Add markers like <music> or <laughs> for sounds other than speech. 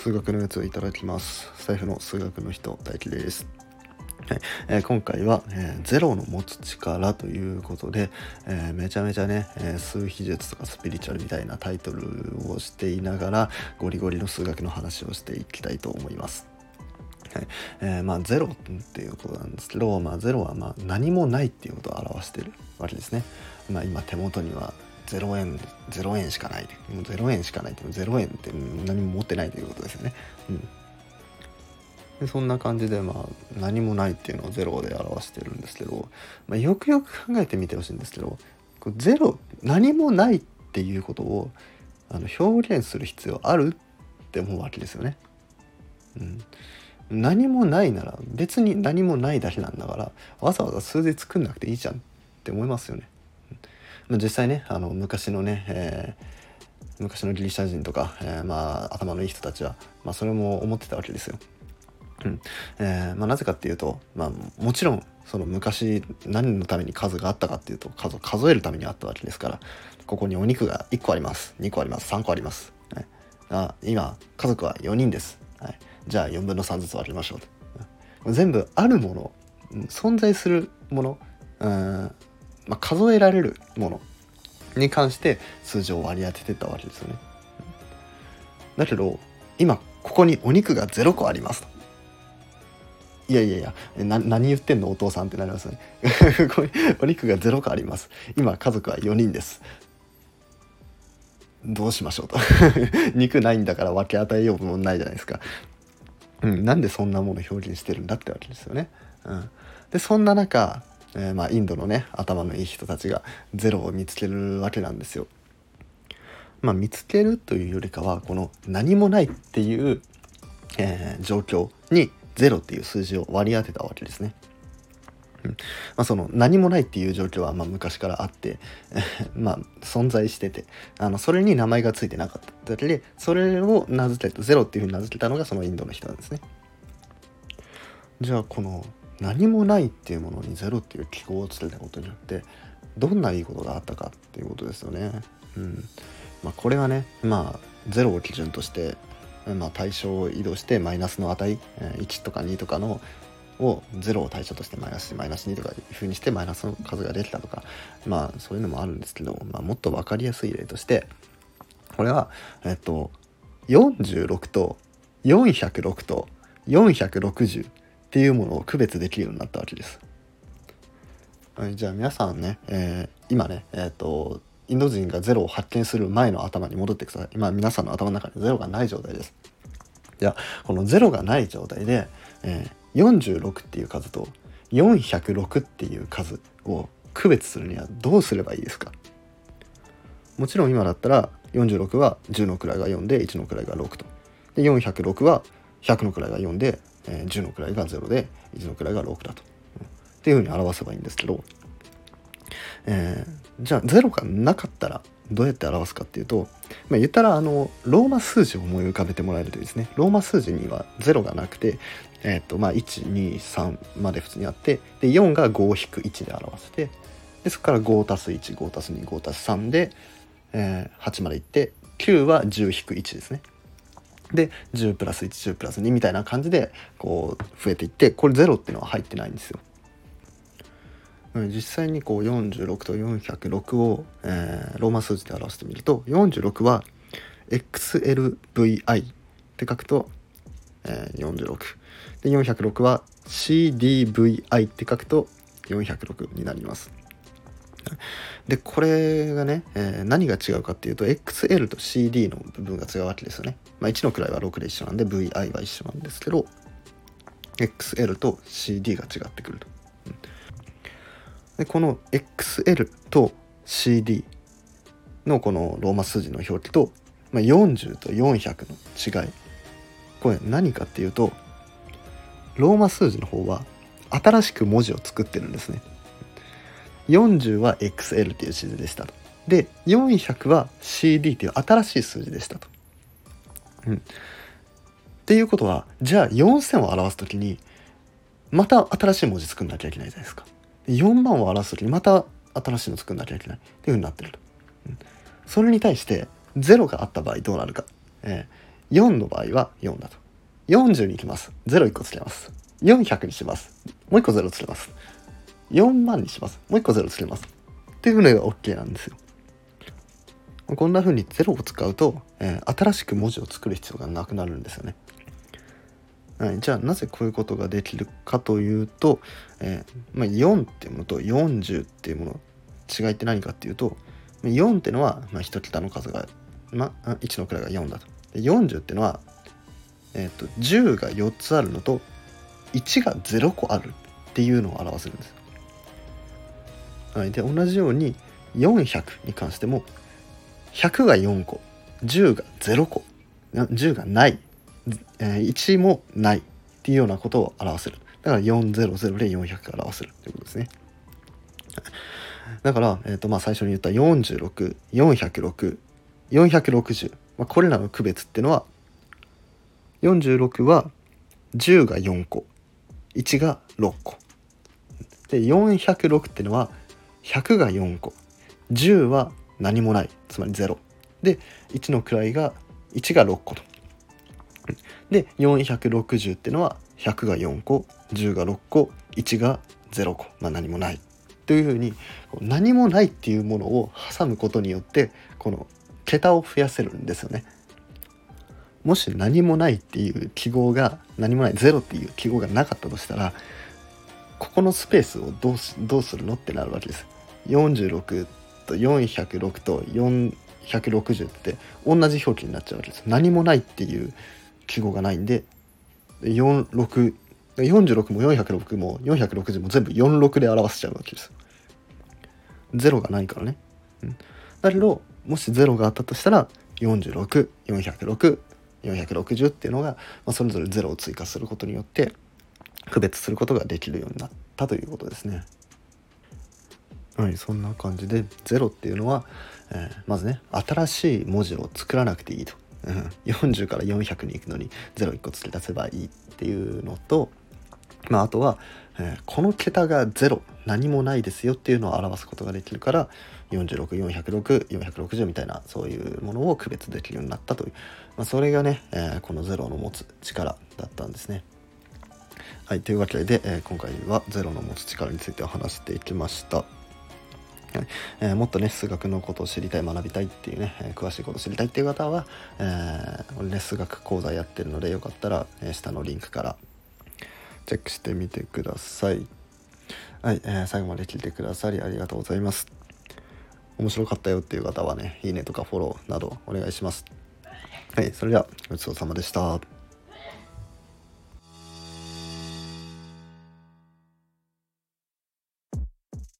数学のやつをいただきます財布の数学の人大輝ですはいえー、今回は、えー、ゼロの持つ力ということで、えー、めちゃめちゃね、え数秘術とかスピリチュアルみたいなタイトルをしていながらゴリゴリの数学の話をしていきたいと思います。はいえー、まあゼロっていうことなんですけど、まあ、ゼロはま何もないっていうことを表してるわけですね。まあ、今手元には0円0円しかないもう0円しかないって0円って何も持ってないということですよね。うんでそんな感じでまあ何もないっていうのをゼロで表してるんですけど、まあ、よくよく考えてみてほしいんですけどゼロ何もないっていうことをあの表現する必要あるって思うわけですよね。うん、何もないなら別に何もないだけなんだからわざわざ数字作んなくていいじゃんって思いますよね。まあ、実際ねあの昔のね、えー、昔のギリシャ人とか、えー、まあ頭のいい人たちは、まあ、それも思ってたわけですよ。うん。えーまあ、なぜかっていうと、まあ、もちろんその昔何のために数があったかっていうと数数えるためにあったわけですからここにお肉が1個あります2個あります3個あります、はい、あ今家族は4人です、はい、じゃあ4分の3ずつ割りましょう、全部あるもの存在するものうん、まあ、数えられるもの。に関して数字を割り当ててたわけですよねだけど今ここにお肉が0個ありますといやいやいや、何言ってんのお父さんってなりますね。<laughs> お肉が0個あります。今、家族は4人です。どうしましょうと。<laughs> 肉ないんだから分け与えようもないじゃないですか。うん、なんでそんなもの表現してるんだってわけですよね。うん、で、そんな中、えー、まあ、インドのね、頭のいい人たちがゼロを見つけるわけなんですよ。まあ、見つけるというよりかは、この何もないっていう、えー、状況に0っていう数字を割り当てたわけですね。うんまあ、その何もないっていう状況はま昔からあって <laughs> ま存在しててあのそれに名前が付いてなかっただけでそれを名付けたゼロっていうふうに名付けたのがそのインドの人なんですね。じゃあこの何もないっていうものにゼロっていう記号をつけたことによってどんないいことがあったかっていうことですよね。うんまあ、これはねまあゼロを基準としてまあ、対象を移動してマイナスの値1とか2とかのを0を対象としてマイナスマイナス2とかいうふうにしてマイナスの数ができたとかまあそういうのもあるんですけど、まあ、もっと分かりやすい例としてこれはえっと46と406と460っていうものを区別できるようになったわけです。はい、じゃあ皆さんね、えー、今ねえっ、とインド人がゼロを発見する前の頭に戻ってください。今皆さんの頭の中にゼロがない状態です。じゃあこのゼロがない状態で、えー、46っていう数と406っていう数を区別するにはどうすればいいですか？もちろん今だったら46は10の位が4で1の位が6と。で406は100の位が4で、えー、10の位が0で1の位が6だと、うん、っていうふうに表せばいいんですけどえー、じゃあ0がなかったらどうやって表すかっていうと、まあ、言ったらあのローマ数字を思い浮かべてもらえるといいですねローマ数字には0がなくて、えーとまあ、123まで普通にあってで4が5-1で表せてでそこから5足す15足す25足す3で、えー、8までいって9は10-1ですね。で10プラス110プラス2みたいな感じでこう増えていってこれ0っていうのは入ってないんですよ。実際にこう46と406を、えー、ローマ数字で表してみると46は XLVI って書くと、えー、46で406は CDVI って書くと406になりますでこれがね、えー、何が違うかっていうと XL と CD の部分が違うわけですよね、まあ、1の位は6で一緒なんで VI は一緒なんですけど XL と CD が違ってくると。でこの XL と CD のこのローマ数字の表記と、まあ、40と400の違い。これ何かっていうとローマ数字の方は新しく文字を作ってるんですね。40は XL っていう数字でしたと。で400は CD っていう新しい数字でしたと、うん、っていうことはじゃあ4000を表す時にまた新しい文字作んなきゃいけないじゃないですか。4万を表す時にまた新しいの作んなきゃいけない。っていうふうになってると。それに対して0があった場合どうなるか。え4の場合は4だと。40に行きます。01個つけます。400にします。もう1個0つけます。4万にしますもう1個0つけますっていうのが OK なんですよこんな風に0を使うと、えー、新しく文字を作る必要がなくなるんですよね。はい、じゃあなぜこういうことができるかというと、えー、まあ、4っていうものと40っていうもの違いって何かっていうと4っていうのは、まあ、1桁の数が、まあ、1の位が4だと。で40っていうのは、えーと、と10が4つあるのと1が0個あるっていうのを表せるんです。はい、で同じように400に関しても100が4個10が0個10がない、えー、1もないっていうようなことを表せる。だから400で400が表せるということですね。だから、えーとまあ、最初に言った46406,460、まあ、これらの区別っていうのは46は10が4個1が6個。で406っていうのは100が4個。10は何もない。つまり0で1の位が1が6個と。で460っていうのは100が4個。10が6個。1が0個、まあ、何もない。というふうに何もないっていうものを挟むことによってこの桁を増やせるんですよね。もし何もないっていう記号が何もない0っていう記号がなかったとしたらここのスペースをどうどうするのってなるわけです。46と406と460って同じ表記になっちゃうわけです。何もないっていう記号がないんで46 46も406も460も全部46で表せちゃうわけです。0がないからね、だけどもし0があったとしたら46406,460っていうのが、まあ、それぞれ0を追加することによって区別することができるようになったということですね。はいそんな感じで0っていうのは、えー、まずね新しい文字を作らなくていいと、うん、40から400に行くのに01個付け出せばいいっていうのと、まあ、あとは、えー、この桁が0何もないですよっていうのを表すことができるから46406,460みたいなそういうものを区別できるようになったという、まあ、それがね、えー、この0の持つ力だったんですね。はい、というわけで、え、今回は0の持つ力についてお話していきました。はいえー、もっとね数学のことを知りたい学びたいっていうね、えー、詳しいことを知りたいっていう方は、えー、俺ね数学講座やってるのでよかったら、え下のリンクからチェックしてみてください。はい、え最後まで聞いてくださりありがとうございます。面白かったよっていう方はねいいねとかフォローなどお願いします。はいそれではごちそうさまでした。